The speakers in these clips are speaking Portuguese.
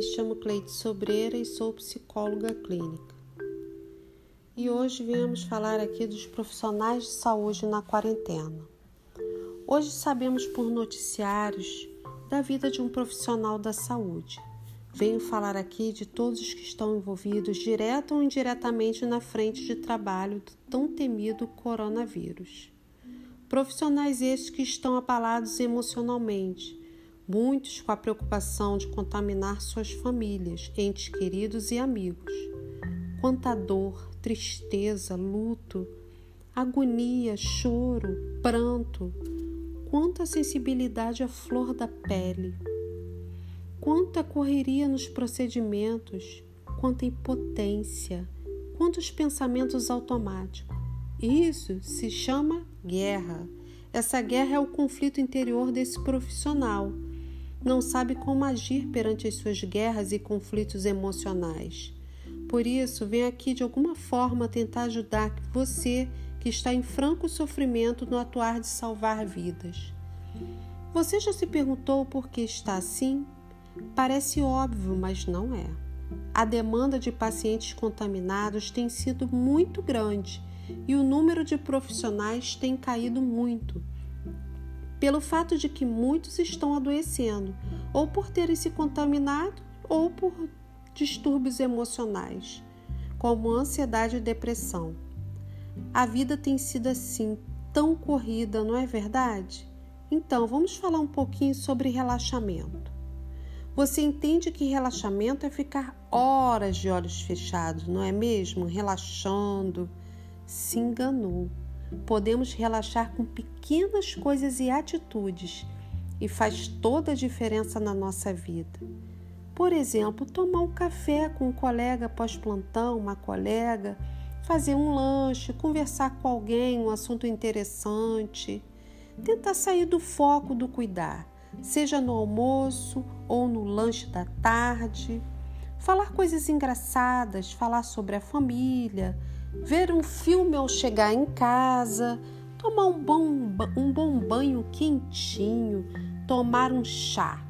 me chamo Cleide Sobreira e sou psicóloga clínica. E hoje viemos falar aqui dos profissionais de saúde na quarentena. Hoje sabemos por noticiários da vida de um profissional da saúde. Venho falar aqui de todos os que estão envolvidos, direto ou indiretamente, na frente de trabalho do tão temido coronavírus. Profissionais esses que estão abalados emocionalmente, muitos com a preocupação de contaminar suas famílias, entes queridos e amigos. Quanta dor, tristeza, luto, agonia, choro, pranto, quanta sensibilidade à flor da pele, quanta correria nos procedimentos, quanta impotência, quantos pensamentos automáticos. Isso se chama guerra. Essa guerra é o conflito interior desse profissional não sabe como agir perante as suas guerras e conflitos emocionais. Por isso, vem aqui de alguma forma tentar ajudar você que está em franco sofrimento no atuar de salvar vidas. Você já se perguntou por que está assim? Parece óbvio, mas não é. A demanda de pacientes contaminados tem sido muito grande e o número de profissionais tem caído muito pelo fato de que muitos estão adoecendo, ou por terem se contaminado, ou por distúrbios emocionais, como ansiedade e depressão. A vida tem sido assim, tão corrida, não é verdade? Então, vamos falar um pouquinho sobre relaxamento. Você entende que relaxamento é ficar horas de olhos fechados, não é mesmo? Relaxando. Se enganou podemos relaxar com pequenas coisas e atitudes e faz toda a diferença na nossa vida. Por exemplo, tomar um café com um colega pós-plantão, uma colega, fazer um lanche, conversar com alguém, um assunto interessante. Tentar sair do foco do cuidar, seja no almoço ou no lanche da tarde. Falar coisas engraçadas, falar sobre a família, ver um filme ao chegar em casa, tomar um bom, um bom banho quentinho, tomar um chá.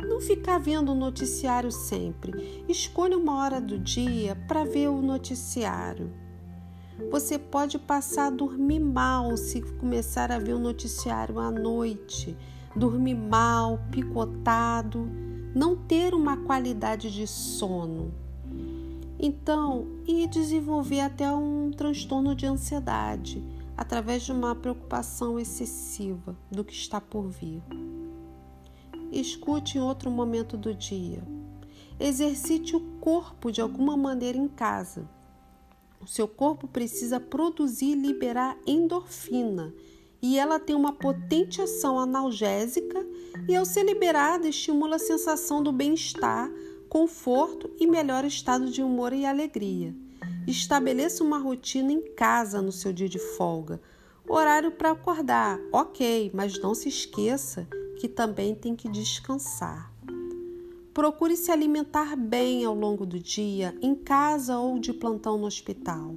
Não ficar vendo o noticiário sempre. Escolha uma hora do dia para ver o noticiário. Você pode passar a dormir mal se começar a ver o noticiário à noite. Dormir mal, picotado, não ter uma qualidade de sono. Então, e desenvolver até um transtorno de ansiedade através de uma preocupação excessiva do que está por vir. Escute em outro momento do dia. Exercite o corpo de alguma maneira em casa. O seu corpo precisa produzir e liberar endorfina, e ela tem uma potente ação analgésica e ao ser liberada estimula a sensação do bem-estar conforto e melhor estado de humor e alegria. Estabeleça uma rotina em casa no seu dia de folga. Horário para acordar, ok, mas não se esqueça que também tem que descansar. Procure se alimentar bem ao longo do dia, em casa ou de plantão no hospital.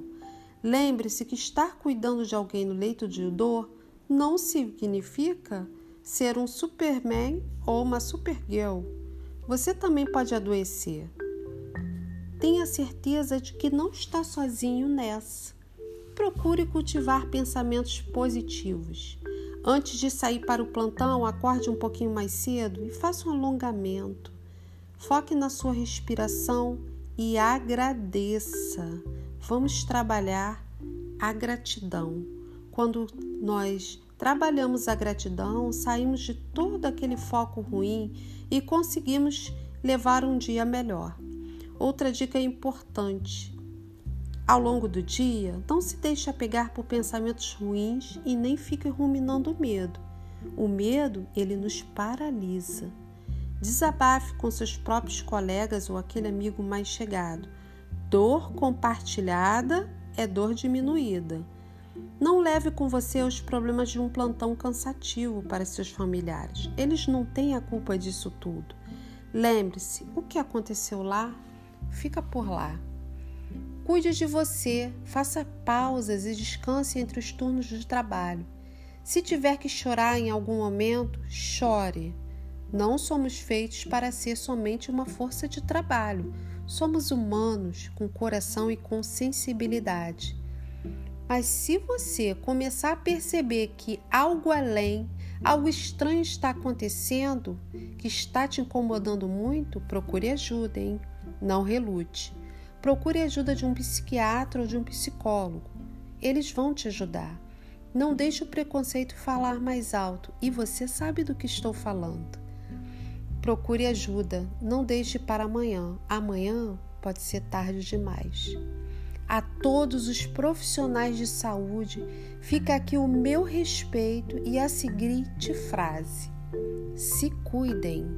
Lembre-se que estar cuidando de alguém no leito de dor não significa ser um Superman ou uma Supergirl. Você também pode adoecer. Tenha certeza de que não está sozinho nessa. Procure cultivar pensamentos positivos. Antes de sair para o plantão, acorde um pouquinho mais cedo e faça um alongamento. Foque na sua respiração e agradeça. Vamos trabalhar a gratidão. Quando nós trabalhamos a gratidão, saímos de todo aquele foco ruim e conseguimos levar um dia melhor. Outra dica importante: ao longo do dia, não se deixe apegar por pensamentos ruins e nem fique ruminando o medo. O medo, ele nos paralisa. Desabafe com seus próprios colegas ou aquele amigo mais chegado. Dor compartilhada é dor diminuída. Não leve com você os problemas de um plantão cansativo para seus familiares. Eles não têm a culpa disso tudo. Lembre-se, o que aconteceu lá, fica por lá. Cuide de você, faça pausas e descanse entre os turnos de trabalho. Se tiver que chorar em algum momento, chore. Não somos feitos para ser somente uma força de trabalho. Somos humanos com coração e com sensibilidade. Mas se você começar a perceber que algo além, algo estranho está acontecendo, que está te incomodando muito, procure ajuda, hein? Não relute. Procure ajuda de um psiquiatra ou de um psicólogo. Eles vão te ajudar. Não deixe o preconceito falar mais alto e você sabe do que estou falando. Procure ajuda, não deixe para amanhã. Amanhã pode ser tarde demais. A todos os profissionais de saúde, fica aqui o meu respeito e a seguinte frase: se cuidem.